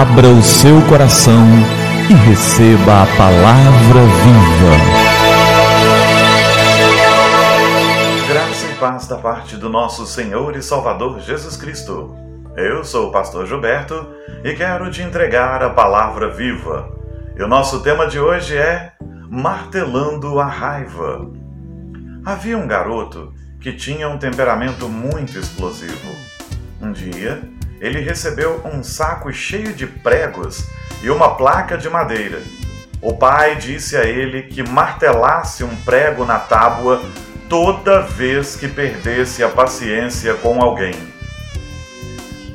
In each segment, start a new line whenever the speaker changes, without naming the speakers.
Abra o seu coração e receba a palavra viva.
Graça e paz da parte do nosso Senhor e Salvador Jesus Cristo. Eu sou o pastor Gilberto e quero te entregar a palavra viva. E o nosso tema de hoje é Martelando a Raiva. Havia um garoto que tinha um temperamento muito explosivo. Um dia, ele recebeu um saco cheio de pregos e uma placa de madeira. O pai disse a ele que martelasse um prego na tábua toda vez que perdesse a paciência com alguém.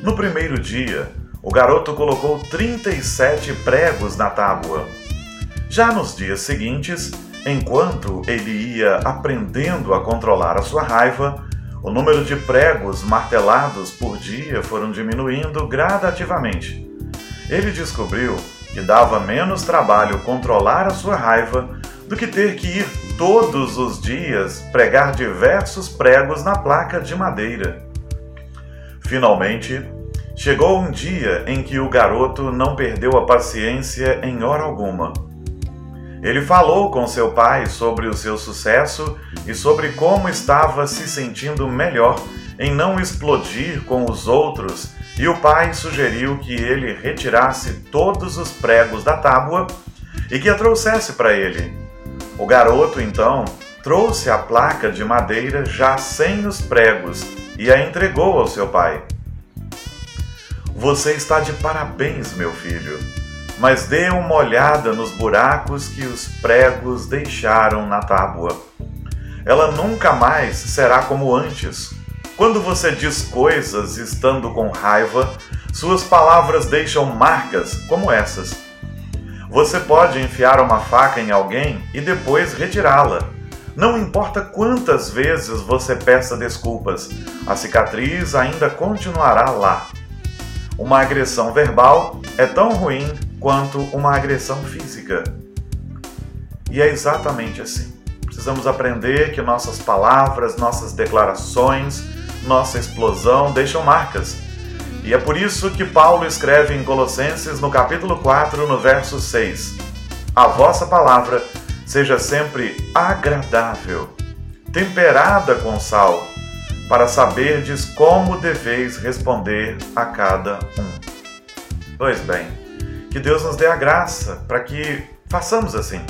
No primeiro dia, o garoto colocou 37 pregos na tábua. Já nos dias seguintes, enquanto ele ia aprendendo a controlar a sua raiva, o número de pregos martelados por dia foram diminuindo gradativamente. Ele descobriu que dava menos trabalho controlar a sua raiva do que ter que ir todos os dias pregar diversos pregos na placa de madeira. Finalmente, chegou um dia em que o garoto não perdeu a paciência em hora alguma. Ele falou com seu pai sobre o seu sucesso e sobre como estava se sentindo melhor em não explodir com os outros, e o pai sugeriu que ele retirasse todos os pregos da tábua e que a trouxesse para ele. O garoto então trouxe a placa de madeira já sem os pregos e a entregou ao seu pai. Você está de parabéns, meu filho mas dê uma olhada nos buracos que os pregos deixaram na tábua. Ela nunca mais será como antes. Quando você diz coisas estando com raiva, suas palavras deixam marcas como essas. Você pode enfiar uma faca em alguém e depois retirá-la. Não importa quantas vezes você peça desculpas, a cicatriz ainda continuará lá. Uma agressão verbal é tão ruim quanto uma agressão física. E é exatamente assim. Precisamos aprender que nossas palavras, nossas declarações, nossa explosão deixam marcas. E é por isso que Paulo escreve em Colossenses, no capítulo 4, no verso 6: A vossa palavra seja sempre agradável, temperada com sal, para saberdes como deveis responder a cada um. Pois bem, que Deus nos dê a graça para que façamos assim.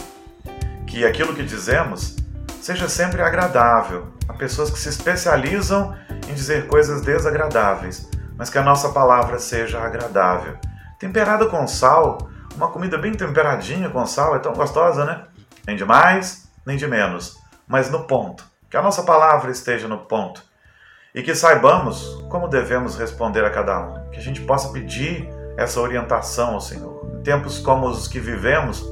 Que aquilo que dizemos seja sempre agradável. Há pessoas que se especializam em dizer coisas desagradáveis, mas que a nossa palavra seja agradável. Temperada com sal, uma comida bem temperadinha com sal é tão gostosa, né? Nem de mais, nem de menos, mas no ponto. Que a nossa palavra esteja no ponto. E que saibamos como devemos responder a cada um. Que a gente possa pedir essa orientação ao Senhor tempos como os que vivemos,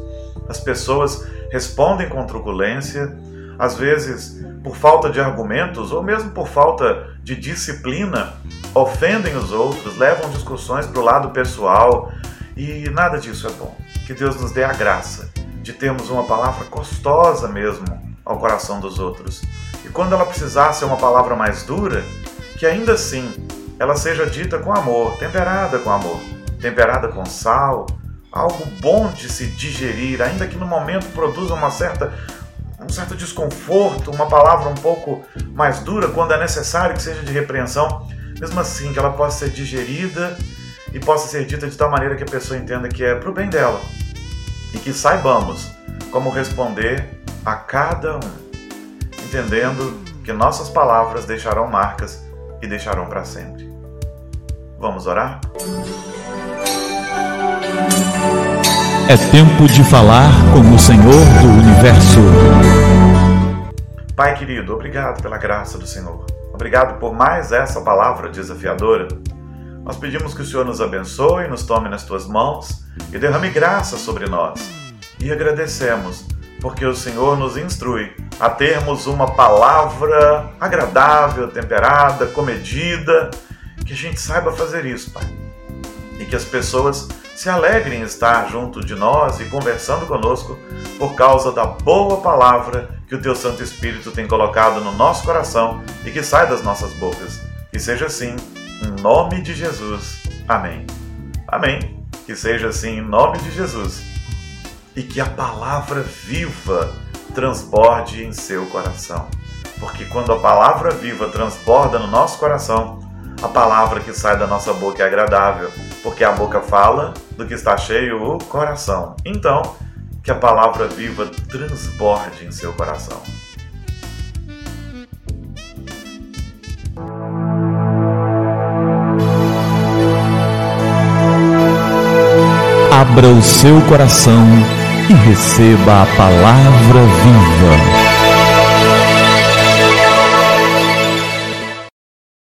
as pessoas respondem com truculência, às vezes por falta de argumentos ou mesmo por falta de disciplina, ofendem os outros, levam discussões para o lado pessoal e nada disso é bom. Que Deus nos dê a graça de termos uma palavra gostosa mesmo ao coração dos outros. E quando ela precisar ser uma palavra mais dura, que ainda assim ela seja dita com amor, temperada com amor, temperada com sal, algo bom de se digerir, ainda que no momento produza uma certa um certo desconforto, uma palavra um pouco mais dura quando é necessário que seja de repreensão, mesmo assim que ela possa ser digerida e possa ser dita de tal maneira que a pessoa entenda que é para o bem dela e que saibamos como responder a cada um, entendendo que nossas palavras deixarão marcas e deixarão para sempre. Vamos orar?
É tempo de falar com o Senhor do Universo.
Pai querido, obrigado pela graça do Senhor. Obrigado por mais essa palavra desafiadora. Nós pedimos que o Senhor nos abençoe, nos tome nas tuas mãos e derrame graça sobre nós. E agradecemos, porque o Senhor nos instrui a termos uma palavra agradável, temperada, comedida, que a gente saiba fazer isso, Pai. E que as pessoas se alegrem em estar junto de nós e conversando conosco por causa da boa palavra que o Teu Santo Espírito tem colocado no nosso coração e que sai das nossas bocas. Que seja assim, em nome de Jesus. Amém. Amém. Que seja assim em nome de Jesus. E que a palavra viva transborde em seu coração. Porque quando a palavra viva transborda no nosso coração, a palavra que sai da nossa boca é agradável, porque a boca fala do que está cheio o coração. Então, que a palavra viva transborde em seu coração.
Abra o seu coração e receba a palavra viva.